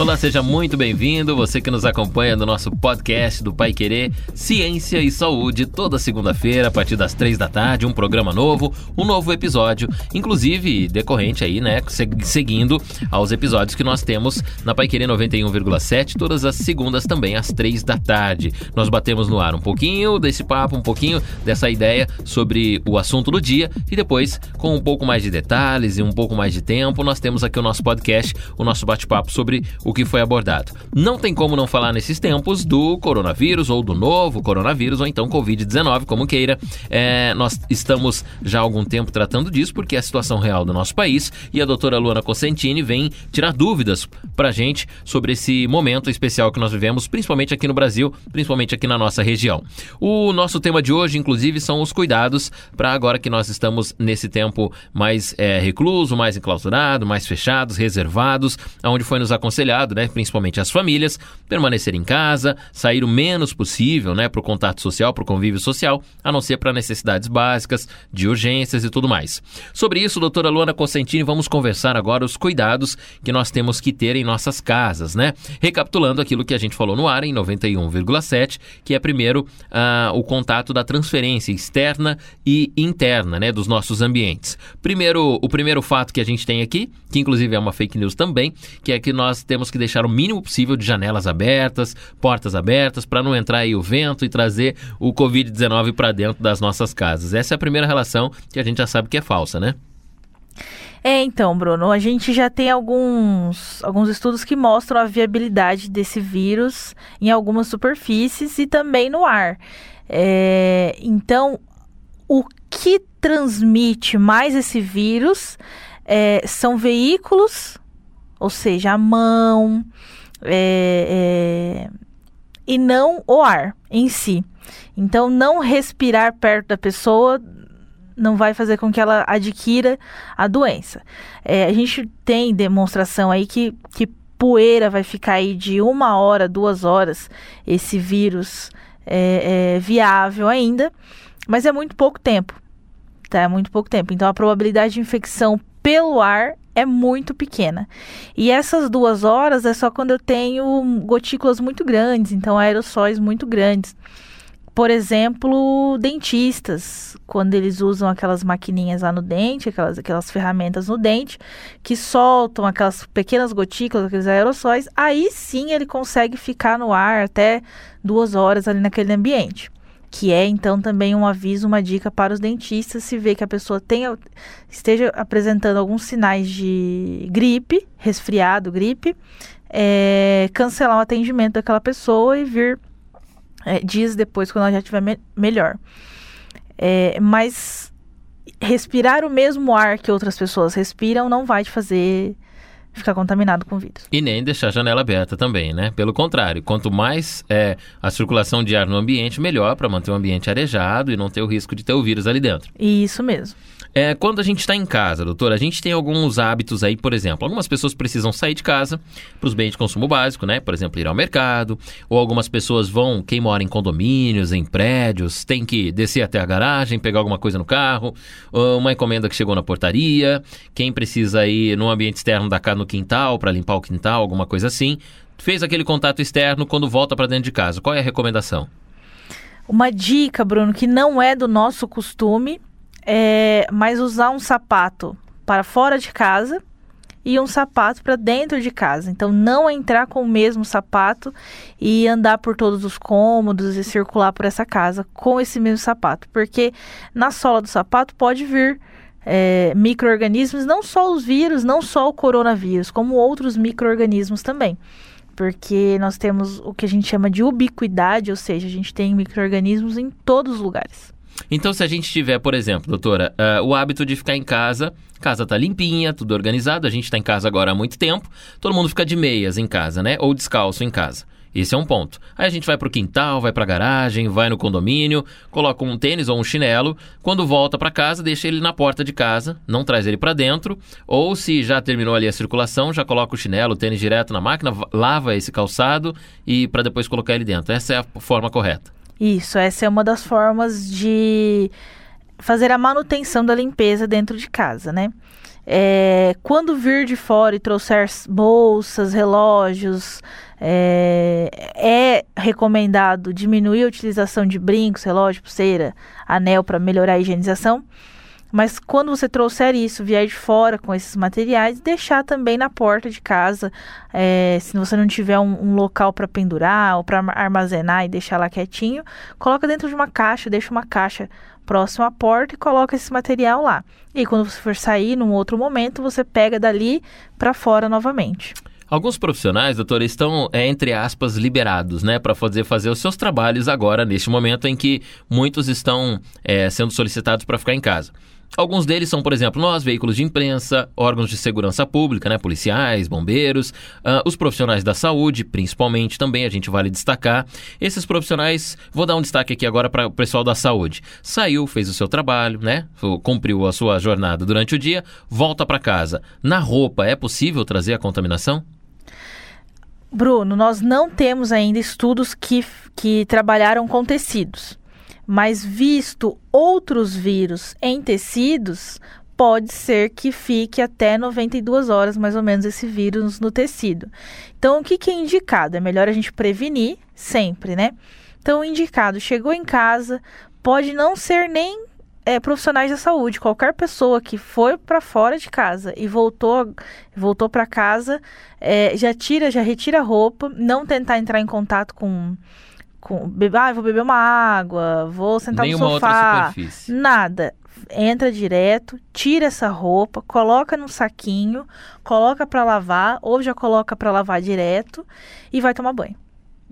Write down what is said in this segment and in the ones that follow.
Olá, seja muito bem-vindo. Você que nos acompanha no nosso podcast do Pai Querer Ciência e Saúde, toda segunda-feira, a partir das três da tarde, um programa novo, um novo episódio, inclusive decorrente aí, né? Seguindo aos episódios que nós temos na Pai Querer 91,7, todas as segundas também, às três da tarde. Nós batemos no ar um pouquinho desse papo, um pouquinho dessa ideia sobre o assunto do dia e depois, com um pouco mais de detalhes e um pouco mais de tempo, nós temos aqui o nosso podcast, o nosso bate-papo sobre o o que foi abordado. Não tem como não falar nesses tempos do coronavírus ou do novo coronavírus ou então Covid-19, como queira. É, nós estamos já há algum tempo tratando disso porque é a situação real do nosso país e a doutora Luana Cosentini vem tirar dúvidas pra gente sobre esse momento especial que nós vivemos, principalmente aqui no Brasil, principalmente aqui na nossa região. O nosso tema de hoje, inclusive, são os cuidados para agora que nós estamos nesse tempo mais é, recluso, mais enclausurado, mais fechados, reservados, onde foi nos aconselhado né, principalmente as famílias, permanecer em casa, sair o menos possível né, para o contato social, para o convívio social, a não ser para necessidades básicas, de urgências e tudo mais. Sobre isso, doutora Luana Cosentini, vamos conversar agora os cuidados que nós temos que ter em nossas casas, né? Recapitulando aquilo que a gente falou no ar em 91,7, que é primeiro uh, o contato da transferência externa e interna, né, dos nossos ambientes. Primeiro, o primeiro fato que a gente tem aqui, que inclusive é uma fake news também, que é que nós temos que deixar o mínimo possível de janelas abertas, portas abertas, para não entrar aí o vento e trazer o Covid-19 para dentro das nossas casas. Essa é a primeira relação que a gente já sabe que é falsa, né? É, então, Bruno, a gente já tem alguns, alguns estudos que mostram a viabilidade desse vírus em algumas superfícies e também no ar. É, então, o que transmite mais esse vírus é, são veículos ou seja, a mão, é, é, e não o ar em si. Então, não respirar perto da pessoa não vai fazer com que ela adquira a doença. É, a gente tem demonstração aí que, que poeira vai ficar aí de uma hora, duas horas, esse vírus é, é viável ainda, mas é muito pouco tempo. Tá? É muito pouco tempo. Então, a probabilidade de infecção pelo ar é muito pequena. E essas duas horas é só quando eu tenho gotículas muito grandes, então aerossóis muito grandes. Por exemplo, dentistas, quando eles usam aquelas maquininhas lá no dente, aquelas, aquelas ferramentas no dente, que soltam aquelas pequenas gotículas, aqueles aerossóis, aí sim ele consegue ficar no ar até duas horas ali naquele ambiente que é então também um aviso, uma dica para os dentistas se vê que a pessoa tenha, esteja apresentando alguns sinais de gripe, resfriado, gripe, é, cancelar o atendimento daquela pessoa e vir é, dias depois, quando ela já estiver me melhor. É, mas respirar o mesmo ar que outras pessoas respiram não vai te fazer ficar contaminado com vírus. E nem deixar a janela aberta também, né? Pelo contrário, quanto mais é, a circulação de ar no ambiente, melhor para manter o ambiente arejado e não ter o risco de ter o vírus ali dentro. Isso mesmo. É, quando a gente está em casa, doutor, a gente tem alguns hábitos aí, por exemplo, algumas pessoas precisam sair de casa para os bens de consumo básico, né? Por exemplo, ir ao mercado, ou algumas pessoas vão, quem mora em condomínios, em prédios, tem que descer até a garagem, pegar alguma coisa no carro, uma encomenda que chegou na portaria, quem precisa ir no ambiente externo da casa no quintal para limpar o quintal, alguma coisa assim. Fez aquele contato externo quando volta para dentro de casa. Qual é a recomendação? Uma dica, Bruno, que não é do nosso costume, é, mas usar um sapato para fora de casa e um sapato para dentro de casa. Então, não entrar com o mesmo sapato e andar por todos os cômodos e circular por essa casa com esse mesmo sapato, porque na sola do sapato pode vir é, micro-organismos, não só os vírus, não só o coronavírus, como outros micro-organismos também. Porque nós temos o que a gente chama de ubiquidade, ou seja, a gente tem micro-organismos em todos os lugares. Então, se a gente tiver, por exemplo, doutora, uh, o hábito de ficar em casa, casa tá limpinha, tudo organizado, a gente está em casa agora há muito tempo, todo mundo fica de meias em casa, né? Ou descalço em casa. Esse é um ponto. Aí a gente vai pro quintal, vai pra garagem, vai no condomínio, coloca um tênis ou um chinelo. Quando volta para casa, deixa ele na porta de casa, não traz ele para dentro. Ou se já terminou ali a circulação, já coloca o chinelo, o tênis direto na máquina, lava esse calçado e para depois colocar ele dentro. Essa é a forma correta. Isso, essa é uma das formas de fazer a manutenção da limpeza dentro de casa, né? É, quando vir de fora e trouxer bolsas, relógios, é, é, recomendado diminuir a utilização de brincos, relógio, pulseira, anel para melhorar a higienização. Mas quando você trouxer isso, vier de fora com esses materiais, deixar também na porta de casa. É, se você não tiver um, um local para pendurar ou para armazenar e deixar lá quietinho, coloca dentro de uma caixa, deixa uma caixa próximo à porta e coloca esse material lá. E quando você for sair num outro momento, você pega dali para fora novamente. Alguns profissionais, doutor, estão, é, entre aspas, liberados, né, para fazer, fazer os seus trabalhos agora, neste momento em que muitos estão é, sendo solicitados para ficar em casa. Alguns deles são, por exemplo, nós, veículos de imprensa, órgãos de segurança pública, né, policiais, bombeiros, uh, os profissionais da saúde, principalmente também, a gente vale destacar. Esses profissionais, vou dar um destaque aqui agora para o pessoal da saúde. Saiu, fez o seu trabalho, né, cumpriu a sua jornada durante o dia, volta para casa. Na roupa, é possível trazer a contaminação? Bruno, nós não temos ainda estudos que, que trabalharam com tecidos mas visto outros vírus em tecidos, pode ser que fique até 92 horas, mais ou menos, esse vírus no tecido. Então, o que, que é indicado? É melhor a gente prevenir sempre, né? Então, indicado chegou em casa, pode não ser nem é, profissionais da saúde, qualquer pessoa que foi para fora de casa e voltou, voltou para casa, é, já tira, já retira a roupa, não tentar entrar em contato com com beber, ah, vou beber uma água, vou sentar Nenhuma no sofá. Nada. Entra direto, tira essa roupa, coloca no saquinho, coloca para lavar ou já coloca para lavar direto e vai tomar banho.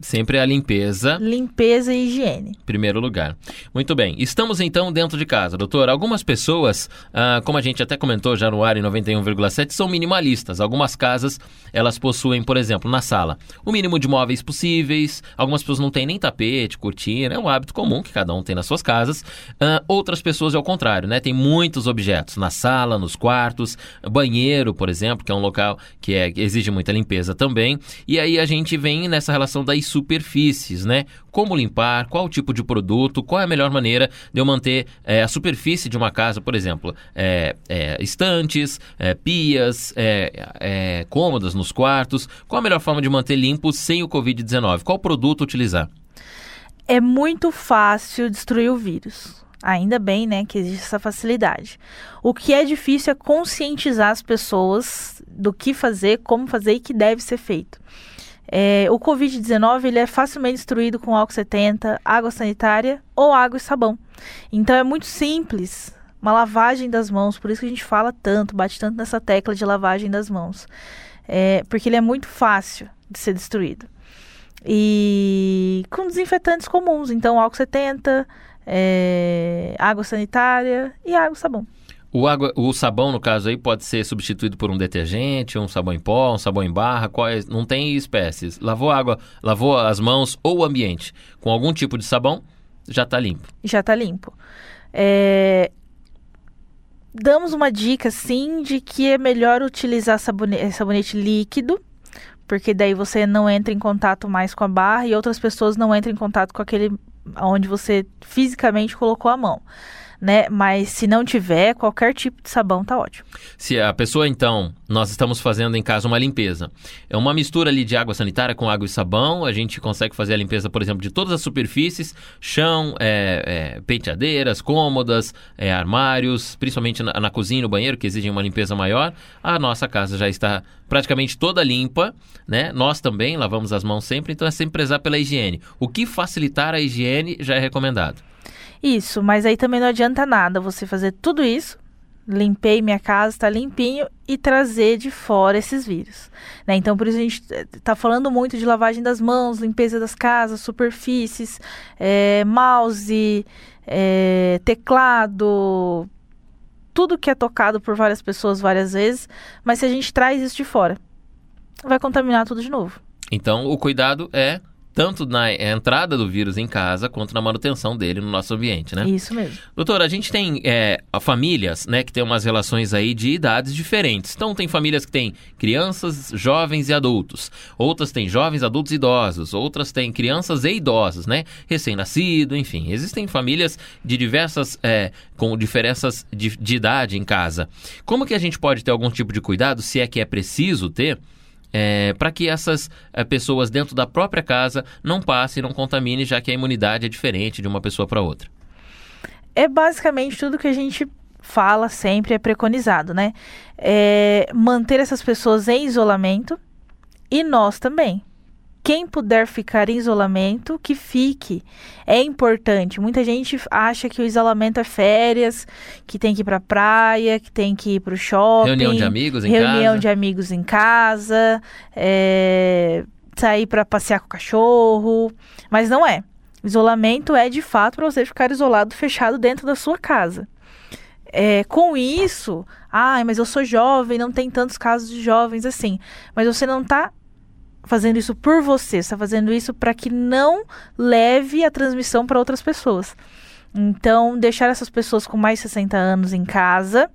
Sempre a limpeza. Limpeza e higiene. Primeiro lugar. Muito bem. Estamos então dentro de casa, doutor. Algumas pessoas, ah, como a gente até comentou já no ar em 91,7, são minimalistas. Algumas casas, elas possuem, por exemplo, na sala, o mínimo de móveis possíveis. Algumas pessoas não têm nem tapete, cortina. É um hábito comum que cada um tem nas suas casas. Ah, outras pessoas, ao contrário, né? Tem muitos objetos na sala, nos quartos, banheiro, por exemplo, que é um local que, é, que exige muita limpeza também. E aí a gente vem nessa relação da superfícies, né? Como limpar, qual tipo de produto, qual é a melhor maneira de eu manter é, a superfície de uma casa, por exemplo, é, é, estantes, pias, cômodas nos quartos. Qual a melhor forma de manter limpo sem o Covid-19? Qual produto utilizar? É muito fácil destruir o vírus. Ainda bem, né, que existe essa facilidade. O que é difícil é conscientizar as pessoas do que fazer, como fazer e que deve ser feito. É, o Covid-19 ele é facilmente destruído com álcool 70, água sanitária ou água e sabão. Então é muito simples uma lavagem das mãos, por isso que a gente fala tanto, bate tanto nessa tecla de lavagem das mãos. É, porque ele é muito fácil de ser destruído. E com desinfetantes comuns, então álcool 70, é, água sanitária e água e sabão. O, água, o sabão, no caso aí, pode ser substituído por um detergente, um sabão em pó, um sabão em barra, quais, não tem espécies. Lavou água, lavou as mãos ou o ambiente com algum tipo de sabão, já está limpo. Já está limpo. É... Damos uma dica, sim, de que é melhor utilizar sabonete, sabonete líquido, porque daí você não entra em contato mais com a barra e outras pessoas não entram em contato com aquele onde você fisicamente colocou a mão né? Mas se não tiver, qualquer tipo de sabão tá ótimo. Se a pessoa, então, nós estamos fazendo em casa uma limpeza, é uma mistura ali de água sanitária com água e sabão, a gente consegue fazer a limpeza, por exemplo, de todas as superfícies, chão, é, é, penteadeiras, cômodas, é, armários, principalmente na, na cozinha e no banheiro, que exigem uma limpeza maior. A nossa casa já está praticamente toda limpa, né? Nós também lavamos as mãos sempre, então é sempre prezar pela higiene. O que facilitar a higiene já é recomendado. Isso, mas aí também não adianta nada você fazer tudo isso, limpei minha casa, está limpinho, e trazer de fora esses vírus. Né? Então, por isso a gente está falando muito de lavagem das mãos, limpeza das casas, superfícies, é, mouse, é, teclado, tudo que é tocado por várias pessoas várias vezes, mas se a gente traz isso de fora, vai contaminar tudo de novo. Então, o cuidado é tanto na entrada do vírus em casa quanto na manutenção dele no nosso ambiente, né? Isso mesmo. Doutora, a gente tem é, famílias, né, que tem umas relações aí de idades diferentes. Então tem famílias que têm crianças, jovens e adultos. Outras têm jovens, adultos e idosos. Outras têm crianças e idosos, né? Recém-nascido, enfim. Existem famílias de diversas, é, com diferenças de, de idade em casa. Como que a gente pode ter algum tipo de cuidado, se é que é preciso ter? É, para que essas é, pessoas dentro da própria casa não passem, não contaminem, já que a imunidade é diferente de uma pessoa para outra. É basicamente tudo que a gente fala sempre, é preconizado, né? É manter essas pessoas em isolamento e nós também quem puder ficar em isolamento, que fique. É importante. Muita gente acha que o isolamento é férias, que tem que ir pra praia, que tem que ir pro shopping. Reunião de amigos em reunião casa. Reunião de amigos em casa. É, sair para passear com o cachorro. Mas não é. Isolamento é de fato para você ficar isolado, fechado dentro da sua casa. É, com isso, ai, mas eu sou jovem, não tem tantos casos de jovens assim. Mas você não está fazendo isso por você, está fazendo isso para que não leve a transmissão para outras pessoas. Então, deixar essas pessoas com mais de 60 anos em casa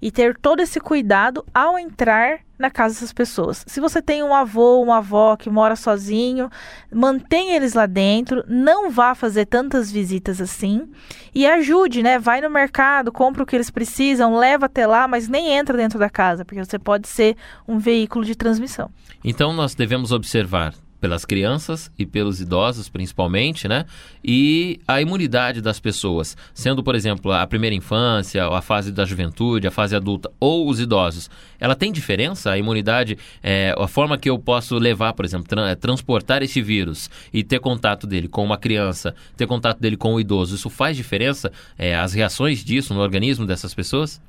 e ter todo esse cuidado ao entrar na casa dessas pessoas. Se você tem um avô, uma avó que mora sozinho, mantenha eles lá dentro, não vá fazer tantas visitas assim e ajude, né? Vai no mercado, compra o que eles precisam, leva até lá, mas nem entra dentro da casa, porque você pode ser um veículo de transmissão. Então nós devemos observar pelas crianças e pelos idosos, principalmente, né? E a imunidade das pessoas, sendo, por exemplo, a primeira infância, a fase da juventude, a fase adulta ou os idosos, ela tem diferença? A imunidade, é, a forma que eu posso levar, por exemplo, tra transportar esse vírus e ter contato dele com uma criança, ter contato dele com o idoso, isso faz diferença? É, as reações disso no organismo dessas pessoas?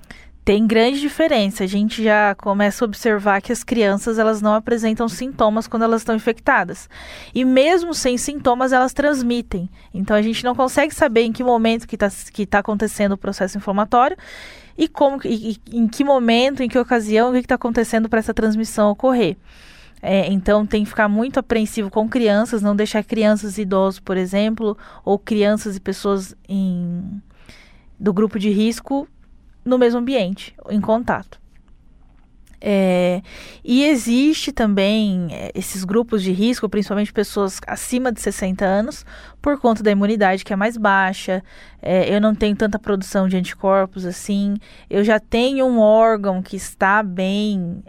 Tem grande diferença. A gente já começa a observar que as crianças elas não apresentam sintomas quando elas estão infectadas. E mesmo sem sintomas, elas transmitem. Então a gente não consegue saber em que momento que está que tá acontecendo o processo inflamatório e como e, em que momento, em que ocasião, o que está acontecendo para essa transmissão ocorrer. É, então tem que ficar muito apreensivo com crianças, não deixar crianças e idosos, por exemplo, ou crianças e pessoas em, do grupo de risco no mesmo ambiente, em contato. É, e existe também é, esses grupos de risco, principalmente pessoas acima de 60 anos, por conta da imunidade que é mais baixa. É, eu não tenho tanta produção de anticorpos assim. Eu já tenho um órgão que está bem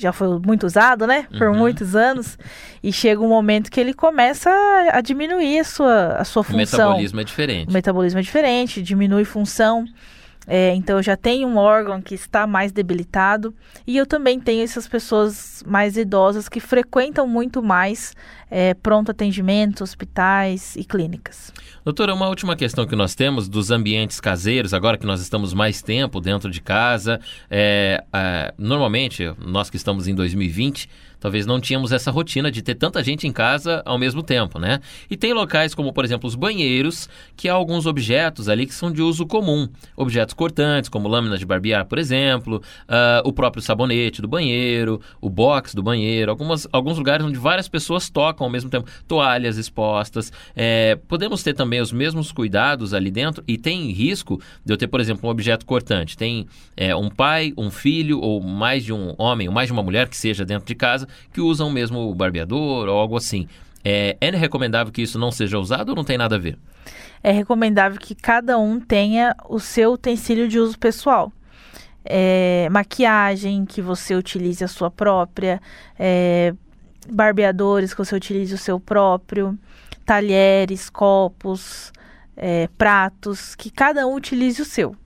já foi muito usado, né? Por uhum. muitos anos. E chega um momento que ele começa a, diminuir a sua, a sua função. O metabolismo é diferente. O metabolismo é diferente, diminui função. É, então eu já tenho um órgão que está mais debilitado e eu também tenho essas pessoas mais idosas que frequentam muito mais é, pronto atendimento, hospitais e clínicas. Doutora, uma última questão que nós temos dos ambientes caseiros, agora que nós estamos mais tempo dentro de casa, é, é, normalmente, nós que estamos em 2020, talvez não tínhamos essa rotina de ter tanta gente em casa ao mesmo tempo, né? E tem locais como, por exemplo, os banheiros, que há alguns objetos ali que são de uso comum. Objetos cortantes, como lâminas de barbear, por exemplo, uh, o próprio sabonete do banheiro, o box do banheiro, algumas, alguns lugares onde várias pessoas tocam ao mesmo tempo, toalhas expostas. É, podemos ter também os mesmos cuidados ali dentro e tem risco de eu ter, por exemplo, um objeto cortante. Tem é, um pai, um filho ou mais de um homem ou mais de uma mulher que seja dentro de casa que usam mesmo o barbeador ou algo assim. É, é recomendável que isso não seja usado ou não tem nada a ver? É recomendável que cada um tenha o seu utensílio de uso pessoal. É, maquiagem que você utilize a sua própria, é, barbeadores que você utilize o seu próprio, talheres, copos, é, pratos, que cada um utilize o seu.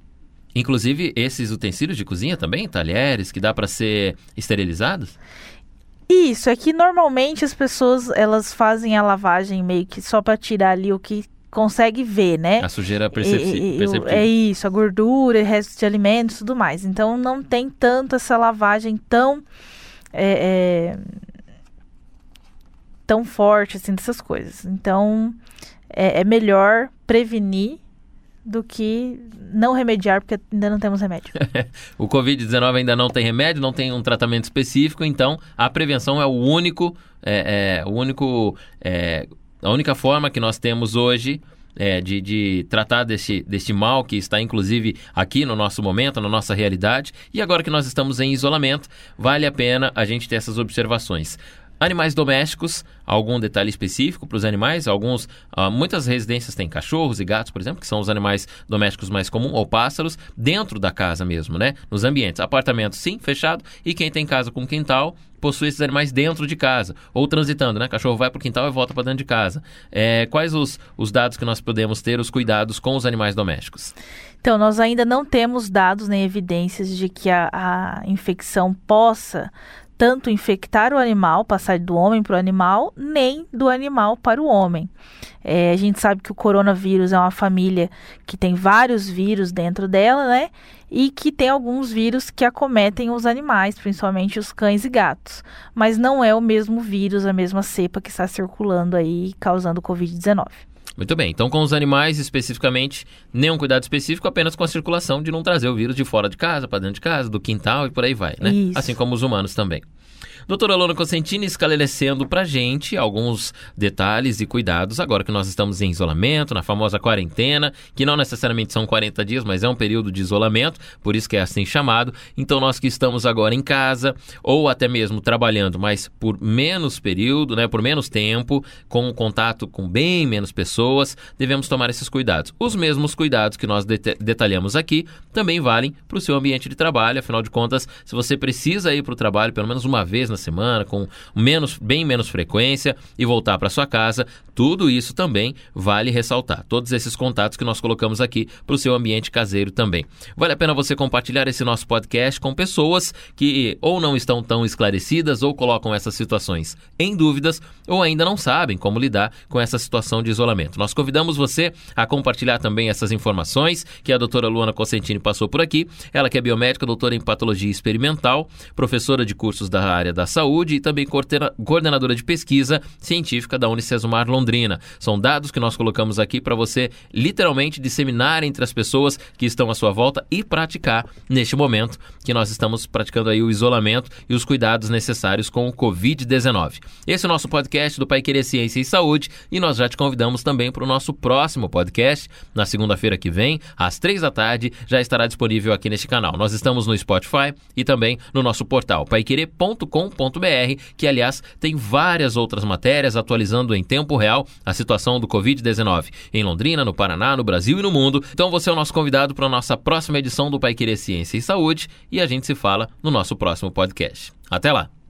Inclusive esses utensílios de cozinha também, talheres, que dá para ser esterilizados? Isso, é que normalmente as pessoas elas fazem a lavagem meio que só para tirar ali o que consegue ver, né? A sujeira perceptível. É isso, a gordura, restos de alimentos e tudo mais. Então não tem tanto essa lavagem tão. É, é, tão forte assim dessas coisas. Então é, é melhor prevenir do que não remediar, porque ainda não temos remédio. o Covid-19 ainda não tem remédio, não tem um tratamento específico, então a prevenção é o único, é, é o único, é, a única forma que nós temos hoje é, de, de, tratar deste, deste mal que está inclusive aqui no nosso momento, na nossa realidade. E agora que nós estamos em isolamento, vale a pena a gente ter essas observações. Animais domésticos, algum detalhe específico para os animais? Alguns, uh, muitas residências têm cachorros e gatos, por exemplo, que são os animais domésticos mais comuns, ou pássaros, dentro da casa mesmo, né? Nos ambientes. Apartamento, sim, fechado. E quem tem casa com quintal, possui esses animais dentro de casa, ou transitando, né? Cachorro vai para o quintal e volta para dentro de casa. É, quais os, os dados que nós podemos ter, os cuidados com os animais domésticos? Então, nós ainda não temos dados nem evidências de que a, a infecção possa tanto infectar o animal, passar do homem para o animal, nem do animal para o homem. É, a gente sabe que o coronavírus é uma família que tem vários vírus dentro dela, né? E que tem alguns vírus que acometem os animais, principalmente os cães e gatos. Mas não é o mesmo vírus, a mesma cepa que está circulando aí, causando Covid-19. Muito bem, então com os animais especificamente, nenhum cuidado específico, apenas com a circulação de não trazer o vírus de fora de casa, para dentro de casa, do quintal e por aí vai, né? Isso. Assim como os humanos também. Doutora Lona Cosentini esclarecendo pra gente alguns detalhes e cuidados agora que nós estamos em isolamento, na famosa quarentena, que não necessariamente são 40 dias, mas é um período de isolamento, por isso que é assim chamado. Então nós que estamos agora em casa ou até mesmo trabalhando, mas por menos período, né, por menos tempo, com contato com bem menos pessoas, devemos tomar esses cuidados. Os mesmos cuidados que nós detalhamos aqui também valem para o seu ambiente de trabalho, afinal de contas, se você precisa ir para o trabalho pelo menos uma vez na semana, com menos, bem menos frequência e voltar para sua casa, tudo isso também vale ressaltar. Todos esses contatos que nós colocamos aqui para o seu ambiente caseiro também. Vale a pena você compartilhar esse nosso podcast com pessoas que ou não estão tão esclarecidas ou colocam essas situações em dúvidas ou ainda não sabem como lidar com essa situação de isolamento. Nós convidamos você a compartilhar também essas informações que a doutora Luana Cosentini passou por aqui. Ela que é biomédica, doutora em patologia experimental, professora de cursos da área da saúde e também coordenadora de pesquisa científica da Unicesumar Londrina. São dados que nós colocamos aqui para você literalmente disseminar entre as pessoas que estão à sua volta e praticar neste momento que nós estamos praticando aí o isolamento e os cuidados necessários com o Covid-19. Esse é o nosso podcast do Pai Querer Ciência e Saúde e nós já te convidamos também para o nosso próximo podcast na segunda-feira que vem, às três da tarde, já estará disponível aqui neste canal. Nós estamos no Spotify e também no nosso portal que aliás tem várias outras matérias atualizando em tempo real a situação do Covid-19 em Londrina, no Paraná, no Brasil e no mundo. Então você é o nosso convidado para a nossa próxima edição do Pai Querer Ciência e Saúde e a gente se fala no nosso próximo podcast. Até lá!